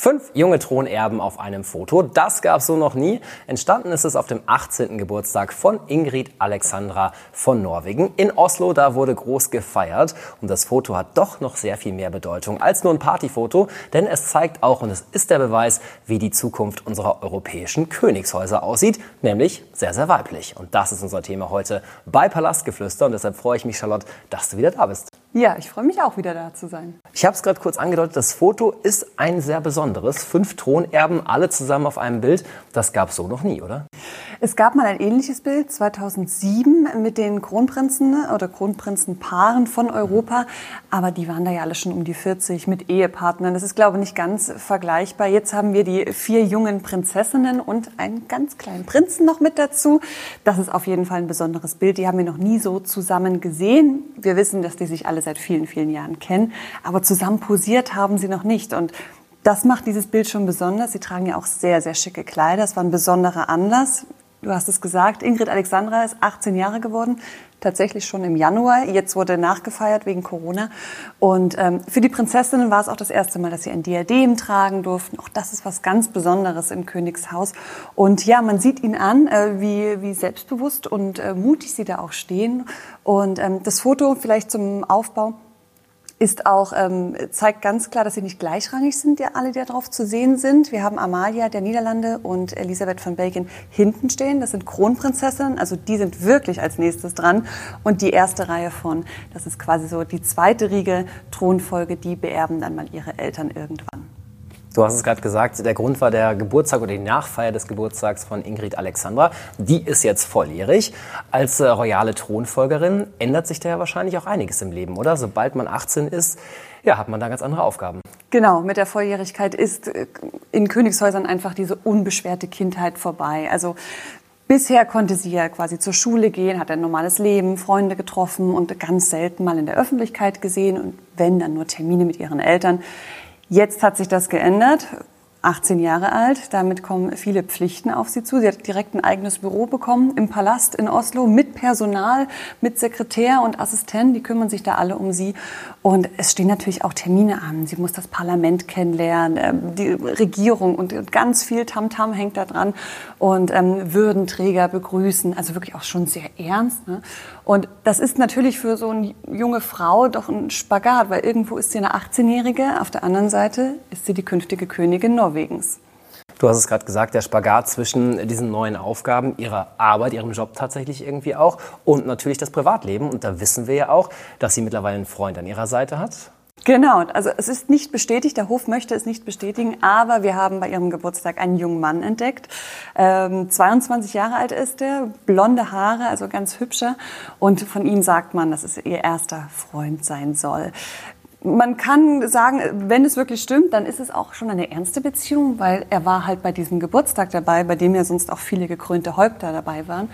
Fünf junge Thronerben auf einem Foto, das gab es so noch nie. Entstanden ist es auf dem 18. Geburtstag von Ingrid Alexandra von Norwegen. In Oslo, da wurde groß gefeiert. Und das Foto hat doch noch sehr viel mehr Bedeutung als nur ein Partyfoto, denn es zeigt auch, und es ist der Beweis, wie die Zukunft unserer europäischen Königshäuser aussieht, nämlich sehr, sehr weiblich. Und das ist unser Thema heute bei Palastgeflüster. Und deshalb freue ich mich, Charlotte, dass du wieder da bist. Ja, ich freue mich auch wieder da zu sein. Ich habe es gerade kurz angedeutet, das Foto ist ein sehr besonderes. Fünf Thronerben, alle zusammen auf einem Bild. Das gab es so noch nie, oder? Es gab mal ein ähnliches Bild 2007 mit den Kronprinzen oder Kronprinzenpaaren von Europa, aber die waren da ja alle schon um die 40 mit Ehepartnern. Das ist, glaube ich, nicht ganz vergleichbar. Jetzt haben wir die vier jungen Prinzessinnen und einen ganz kleinen Prinzen noch mit dazu. Das ist auf jeden Fall ein besonderes Bild. Die haben wir noch nie so zusammen gesehen. Wir wissen, dass die sich alle seit vielen, vielen Jahren kennen, aber zusammen posiert haben sie noch nicht. Und das macht dieses Bild schon besonders. Sie tragen ja auch sehr, sehr schicke Kleider. Es war ein besonderer Anlass. Du hast es gesagt, Ingrid Alexandra ist 18 Jahre geworden, tatsächlich schon im Januar. Jetzt wurde nachgefeiert wegen Corona. Und ähm, für die Prinzessinnen war es auch das erste Mal, dass sie ein Diadem tragen durften. Auch das ist was ganz Besonderes im Königshaus. Und ja, man sieht ihnen an, äh, wie, wie selbstbewusst und äh, mutig sie da auch stehen. Und ähm, das Foto vielleicht zum Aufbau ist auch, ähm, zeigt ganz klar, dass sie nicht gleichrangig sind, die alle, die da drauf zu sehen sind. Wir haben Amalia der Niederlande und Elisabeth von Belgien hinten stehen. Das sind Kronprinzessinnen, also die sind wirklich als nächstes dran. Und die erste Reihe von, das ist quasi so die zweite Riege Thronfolge, die beerben dann mal ihre Eltern irgendwann. Du hast es gerade gesagt, der Grund war der Geburtstag oder die Nachfeier des Geburtstags von Ingrid Alexandra. Die ist jetzt volljährig. Als äh, royale Thronfolgerin ändert sich da ja wahrscheinlich auch einiges im Leben, oder? Sobald man 18 ist, ja, hat man da ganz andere Aufgaben. Genau, mit der Volljährigkeit ist äh, in Königshäusern einfach diese unbeschwerte Kindheit vorbei. Also Bisher konnte sie ja quasi zur Schule gehen, hat ein normales Leben, Freunde getroffen und ganz selten mal in der Öffentlichkeit gesehen und wenn dann nur Termine mit ihren Eltern. Jetzt hat sich das geändert. 18 Jahre alt. Damit kommen viele Pflichten auf sie zu. Sie hat direkt ein eigenes Büro bekommen im Palast in Oslo mit Personal, mit Sekretär und Assistent. Die kümmern sich da alle um sie. Und es stehen natürlich auch Termine an. Sie muss das Parlament kennenlernen, ähm, die Regierung und ganz viel Tamtam -Tam hängt da dran. Und ähm, Würdenträger begrüßen. Also wirklich auch schon sehr ernst. Ne? Und das ist natürlich für so eine junge Frau doch ein Spagat, weil irgendwo ist sie eine 18-Jährige, auf der anderen Seite ist sie die künftige Königin Norwegens. Norwegens. Du hast es gerade gesagt, der Spagat zwischen diesen neuen Aufgaben, ihrer Arbeit, ihrem Job tatsächlich irgendwie auch und natürlich das Privatleben. Und da wissen wir ja auch, dass sie mittlerweile einen Freund an ihrer Seite hat. Genau, also es ist nicht bestätigt, der Hof möchte es nicht bestätigen, aber wir haben bei ihrem Geburtstag einen jungen Mann entdeckt. Ähm, 22 Jahre alt ist er, blonde Haare, also ganz hübscher. Und von ihm sagt man, dass es ihr erster Freund sein soll man kann sagen, wenn es wirklich stimmt, dann ist es auch schon eine ernste Beziehung, weil er war halt bei diesem Geburtstag dabei, bei dem ja sonst auch viele gekrönte Häupter dabei waren.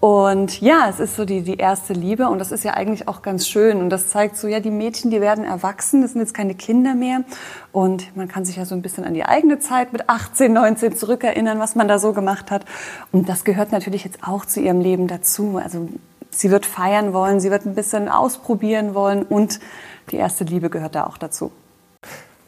Und ja, es ist so die, die erste Liebe und das ist ja eigentlich auch ganz schön und das zeigt so, ja, die Mädchen, die werden erwachsen, das sind jetzt keine Kinder mehr und man kann sich ja so ein bisschen an die eigene Zeit mit 18, 19 zurückerinnern, was man da so gemacht hat und das gehört natürlich jetzt auch zu ihrem Leben dazu. Also sie wird feiern wollen, sie wird ein bisschen ausprobieren wollen und die erste Liebe gehört da auch dazu.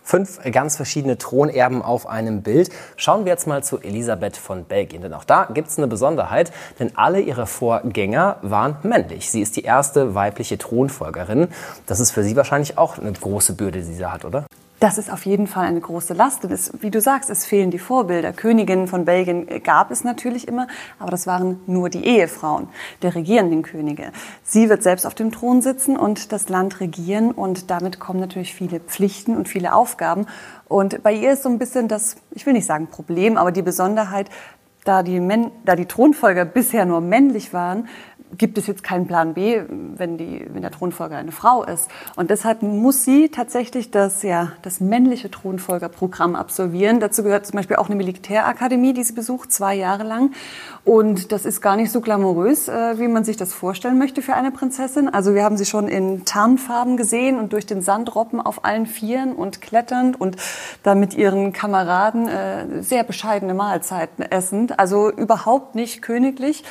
Fünf ganz verschiedene Thronerben auf einem Bild. Schauen wir jetzt mal zu Elisabeth von Belgien. Denn auch da gibt es eine Besonderheit, denn alle ihre Vorgänger waren männlich. Sie ist die erste weibliche Thronfolgerin. Das ist für sie wahrscheinlich auch eine große Bürde, die sie hat, oder? Das ist auf jeden Fall eine große Last. Es, wie du sagst, es fehlen die Vorbilder. Königinnen von Belgien gab es natürlich immer, aber das waren nur die Ehefrauen der regierenden Könige. Sie wird selbst auf dem Thron sitzen und das Land regieren und damit kommen natürlich viele Pflichten und viele Aufgaben. Und bei ihr ist so ein bisschen das, ich will nicht sagen Problem, aber die Besonderheit, da die, Men da die Thronfolger bisher nur männlich waren, gibt es jetzt keinen Plan B, wenn, die, wenn der Thronfolger eine Frau ist. Und deshalb muss sie tatsächlich das, ja, das männliche Thronfolgerprogramm absolvieren. Dazu gehört zum Beispiel auch eine Militärakademie, die sie besucht, zwei Jahre lang. Und das ist gar nicht so glamourös, äh, wie man sich das vorstellen möchte für eine Prinzessin. Also wir haben sie schon in Tarnfarben gesehen und durch den Sand robben auf allen Vieren und kletternd und dann mit ihren Kameraden äh, sehr bescheidene Mahlzeiten essend. Also überhaupt nicht königlich.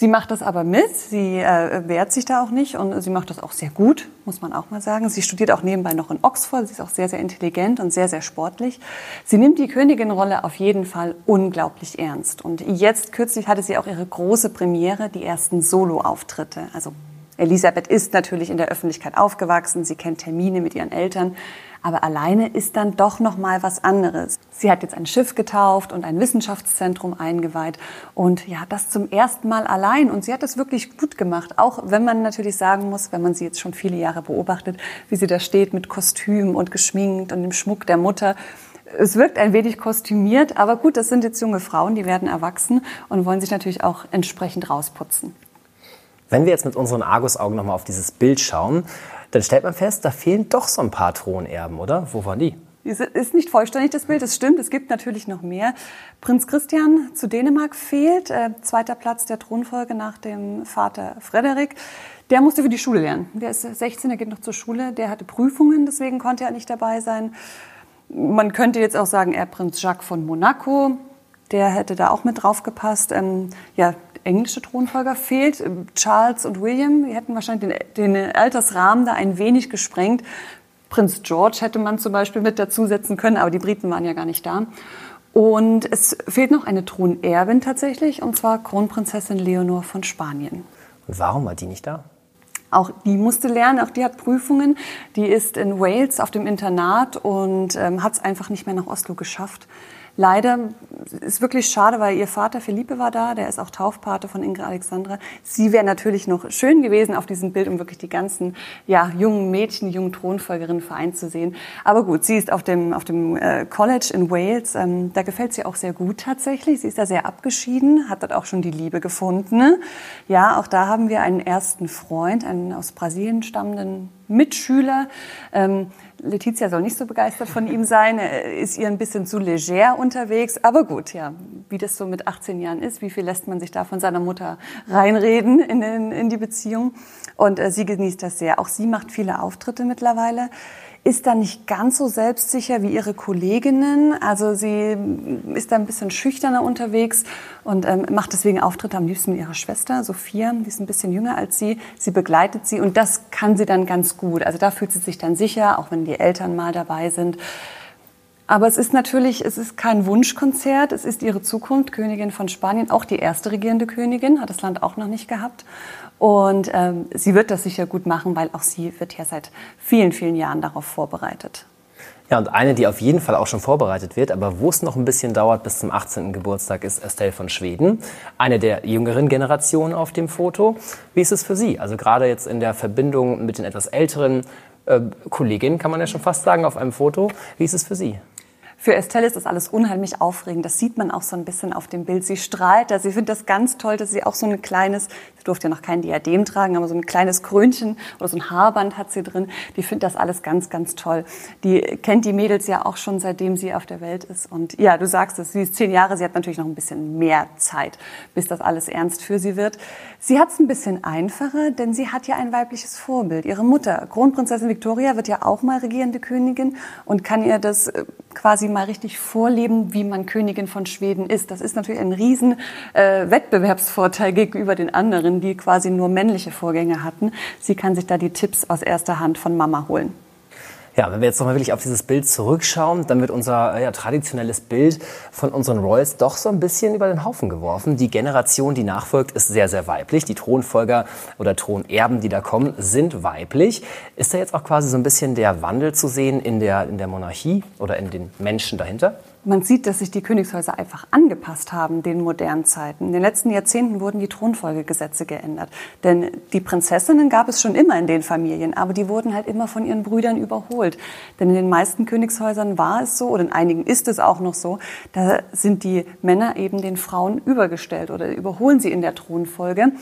Sie macht das aber mit, sie äh, wehrt sich da auch nicht und sie macht das auch sehr gut, muss man auch mal sagen. Sie studiert auch nebenbei noch in Oxford, sie ist auch sehr, sehr intelligent und sehr, sehr sportlich. Sie nimmt die Königin-Rolle auf jeden Fall unglaublich ernst. Und jetzt kürzlich hatte sie auch ihre große Premiere, die ersten Solo-Auftritte. Also Elisabeth ist natürlich in der Öffentlichkeit aufgewachsen, sie kennt Termine mit ihren Eltern. Aber alleine ist dann doch noch mal was anderes. Sie hat jetzt ein Schiff getauft und ein Wissenschaftszentrum eingeweiht und ja, das zum ersten Mal allein und sie hat das wirklich gut gemacht, auch wenn man natürlich sagen muss, wenn man sie jetzt schon viele Jahre beobachtet, wie sie da steht mit Kostüm und geschminkt und dem Schmuck der Mutter. Es wirkt ein wenig kostümiert, aber gut, das sind jetzt junge Frauen, die werden erwachsen und wollen sich natürlich auch entsprechend rausputzen. Wenn wir jetzt mit unseren Argusaugen nochmal auf dieses Bild schauen, dann stellt man fest, da fehlen doch so ein paar Thronerben, oder? Wo waren die? Es ist nicht vollständig, das Bild, das stimmt. Es gibt natürlich noch mehr. Prinz Christian zu Dänemark fehlt. Äh, zweiter Platz der Thronfolge nach dem Vater Frederik. Der musste für die Schule lernen. Der ist 16, der geht noch zur Schule. Der hatte Prüfungen, deswegen konnte er nicht dabei sein. Man könnte jetzt auch sagen, er Prinz Jacques von Monaco. Der hätte da auch mit drauf gepasst. Ähm, ja, englische Thronfolger fehlt. Charles und William, hätten wahrscheinlich den, den Altersrahmen da ein wenig gesprengt. Prinz George hätte man zum Beispiel mit dazusetzen können, aber die Briten waren ja gar nicht da. Und es fehlt noch eine Thronerbin tatsächlich, und zwar Kronprinzessin Leonor von Spanien. Und warum war die nicht da? Auch die musste lernen, auch die hat Prüfungen. Die ist in Wales auf dem Internat und ähm, hat es einfach nicht mehr nach Oslo geschafft. Leider ist wirklich schade, weil ihr Vater Philippe war da, der ist auch Taufpate von Ingrid Alexandra. Sie wäre natürlich noch schön gewesen auf diesem Bild, um wirklich die ganzen ja, jungen Mädchen, jungen Thronfolgerinnen vereint zu sehen. Aber gut, sie ist auf dem, auf dem äh, College in Wales. Ähm, da gefällt sie auch sehr gut tatsächlich. Sie ist da sehr abgeschieden, hat dort auch schon die Liebe gefunden. Ja, auch da haben wir einen ersten Freund, einen aus Brasilien stammenden Mitschüler. Ähm, Letizia soll nicht so begeistert von ihm sein. Ist ihr ein bisschen zu leger unterwegs. Aber gut, ja, wie das so mit 18 Jahren ist, wie viel lässt man sich da von seiner Mutter reinreden in, in, in die Beziehung? Und äh, sie genießt das sehr. Auch sie macht viele Auftritte mittlerweile ist da nicht ganz so selbstsicher wie ihre Kolleginnen. Also sie ist da ein bisschen schüchterner unterwegs und ähm, macht deswegen Auftritte am liebsten mit ihrer Schwester, Sophia, die ist ein bisschen jünger als sie. Sie begleitet sie und das kann sie dann ganz gut. Also da fühlt sie sich dann sicher, auch wenn die Eltern mal dabei sind. Aber es ist natürlich, es ist kein Wunschkonzert, es ist ihre Zukunft, Königin von Spanien, auch die erste regierende Königin, hat das Land auch noch nicht gehabt. Und ähm, sie wird das sicher gut machen, weil auch sie wird ja seit vielen, vielen Jahren darauf vorbereitet. Ja, und eine, die auf jeden Fall auch schon vorbereitet wird, aber wo es noch ein bisschen dauert bis zum 18. Geburtstag, ist Estelle von Schweden. Eine der jüngeren Generationen auf dem Foto. Wie ist es für Sie? Also gerade jetzt in der Verbindung mit den etwas älteren äh, Kolleginnen, kann man ja schon fast sagen, auf einem Foto. Wie ist es für Sie? Für Estelle ist das alles unheimlich aufregend. Das sieht man auch so ein bisschen auf dem Bild. Sie strahlt. Also ich finde das ganz toll, dass sie auch so ein kleines, sie durfte ja noch kein Diadem tragen, aber so ein kleines Krönchen oder so ein Haarband hat sie drin. Die findet das alles ganz, ganz toll. Die kennt die Mädels ja auch schon, seitdem sie auf der Welt ist. Und ja, du sagst es, sie ist zehn Jahre, sie hat natürlich noch ein bisschen mehr Zeit, bis das alles ernst für sie wird. Sie hat es ein bisschen einfacher, denn sie hat ja ein weibliches Vorbild. Ihre Mutter, Kronprinzessin Victoria, wird ja auch mal regierende Königin und kann ihr das äh, quasi mal richtig vorleben, wie man Königin von Schweden ist. Das ist natürlich ein riesen äh, Wettbewerbsvorteil gegenüber den anderen, die quasi nur männliche Vorgänger hatten. Sie kann sich da die Tipps aus erster Hand von Mama holen. Ja, wenn wir jetzt nochmal wirklich auf dieses Bild zurückschauen, dann wird unser ja, traditionelles Bild von unseren Royals doch so ein bisschen über den Haufen geworfen. Die Generation, die nachfolgt, ist sehr, sehr weiblich. Die Thronfolger oder Thronerben, die da kommen, sind weiblich. Ist da jetzt auch quasi so ein bisschen der Wandel zu sehen in der, in der Monarchie oder in den Menschen dahinter? Man sieht, dass sich die Königshäuser einfach angepasst haben den modernen Zeiten. In den letzten Jahrzehnten wurden die Thronfolgegesetze geändert. Denn die Prinzessinnen gab es schon immer in den Familien, aber die wurden halt immer von ihren Brüdern überholt. Denn in den meisten Königshäusern war es so, oder in einigen ist es auch noch so, da sind die Männer eben den Frauen übergestellt oder überholen sie in der Thronfolge.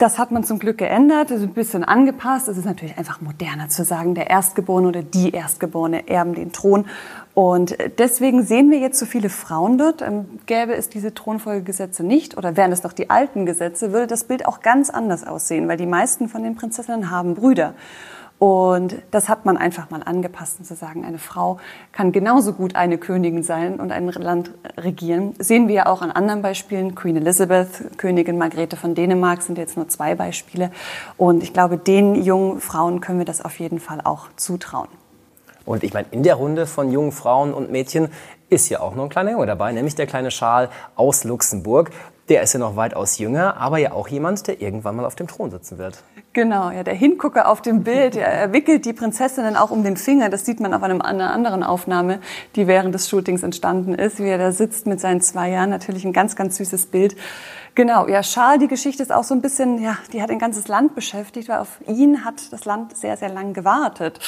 Das hat man zum Glück geändert, ist ein bisschen angepasst. Es ist natürlich einfach moderner zu sagen, der Erstgeborene oder die Erstgeborene erben den Thron. Und deswegen sehen wir jetzt so viele Frauen dort. Ähm, gäbe es diese Thronfolgegesetze nicht oder wären es noch die alten Gesetze, würde das Bild auch ganz anders aussehen, weil die meisten von den Prinzessinnen haben Brüder. Und das hat man einfach mal angepasst, um zu sagen, eine Frau kann genauso gut eine Königin sein und ein Land regieren. Sehen wir ja auch an anderen Beispielen. Queen Elizabeth, Königin Margrethe von Dänemark sind jetzt nur zwei Beispiele. Und ich glaube, den jungen Frauen können wir das auf jeden Fall auch zutrauen. Und ich meine, in der Runde von jungen Frauen und Mädchen ist ja auch noch ein kleiner Junge dabei, nämlich der kleine Charles aus Luxemburg. Der ist ja noch weitaus jünger, aber ja auch jemand, der irgendwann mal auf dem Thron sitzen wird. Genau, ja, der Hingucker auf dem Bild, er wickelt die Prinzessinnen auch um den Finger. Das sieht man auf einem, einer anderen Aufnahme, die während des Shootings entstanden ist, wie er da sitzt mit seinen zwei Jahren. Natürlich ein ganz, ganz süßes Bild. Genau, ja, Charles, die Geschichte ist auch so ein bisschen, ja, die hat ein ganzes Land beschäftigt, weil auf ihn hat das Land sehr, sehr lang gewartet.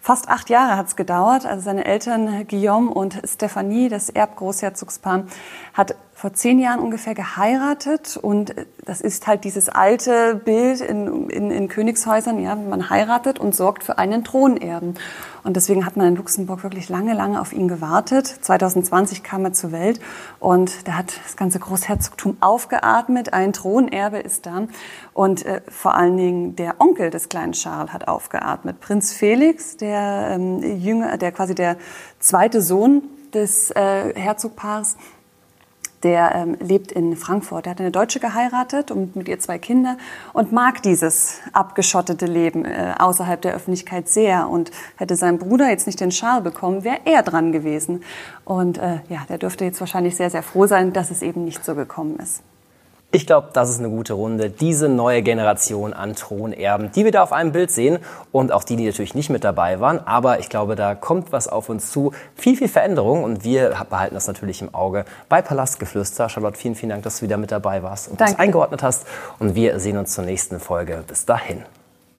Fast acht Jahre hat es gedauert. Also seine Eltern Guillaume und Stephanie, das Erbgroßherzogspaar, hat vor zehn Jahren ungefähr geheiratet und das ist halt dieses alte Bild in, in, in Königshäusern, ja, man heiratet und sorgt für einen Thronerben. Und deswegen hat man in Luxemburg wirklich lange, lange auf ihn gewartet. 2020 kam er zur Welt und da hat das ganze Großherzogtum aufgeatmet. Ein Thronerbe ist da und äh, vor allen Dingen der Onkel des kleinen Charles hat aufgeatmet. Prinz Felix, der ähm, Jünger, der quasi der zweite Sohn des äh, Herzogpaars, der ähm, lebt in Frankfurt. Er hat eine Deutsche geheiratet und mit ihr zwei Kinder und mag dieses abgeschottete Leben äh, außerhalb der Öffentlichkeit sehr. Und hätte sein Bruder jetzt nicht den Schal bekommen, wäre er dran gewesen. Und äh, ja, der dürfte jetzt wahrscheinlich sehr, sehr froh sein, dass es eben nicht so gekommen ist. Ich glaube, das ist eine gute Runde. Diese neue Generation an Thronerben, die wir da auf einem Bild sehen und auch die, die natürlich nicht mit dabei waren. Aber ich glaube, da kommt was auf uns zu. Viel, viel Veränderung und wir behalten das natürlich im Auge bei Palastgeflüster. Charlotte, vielen, vielen Dank, dass du wieder mit dabei warst und Danke. das eingeordnet hast. Und wir sehen uns zur nächsten Folge. Bis dahin.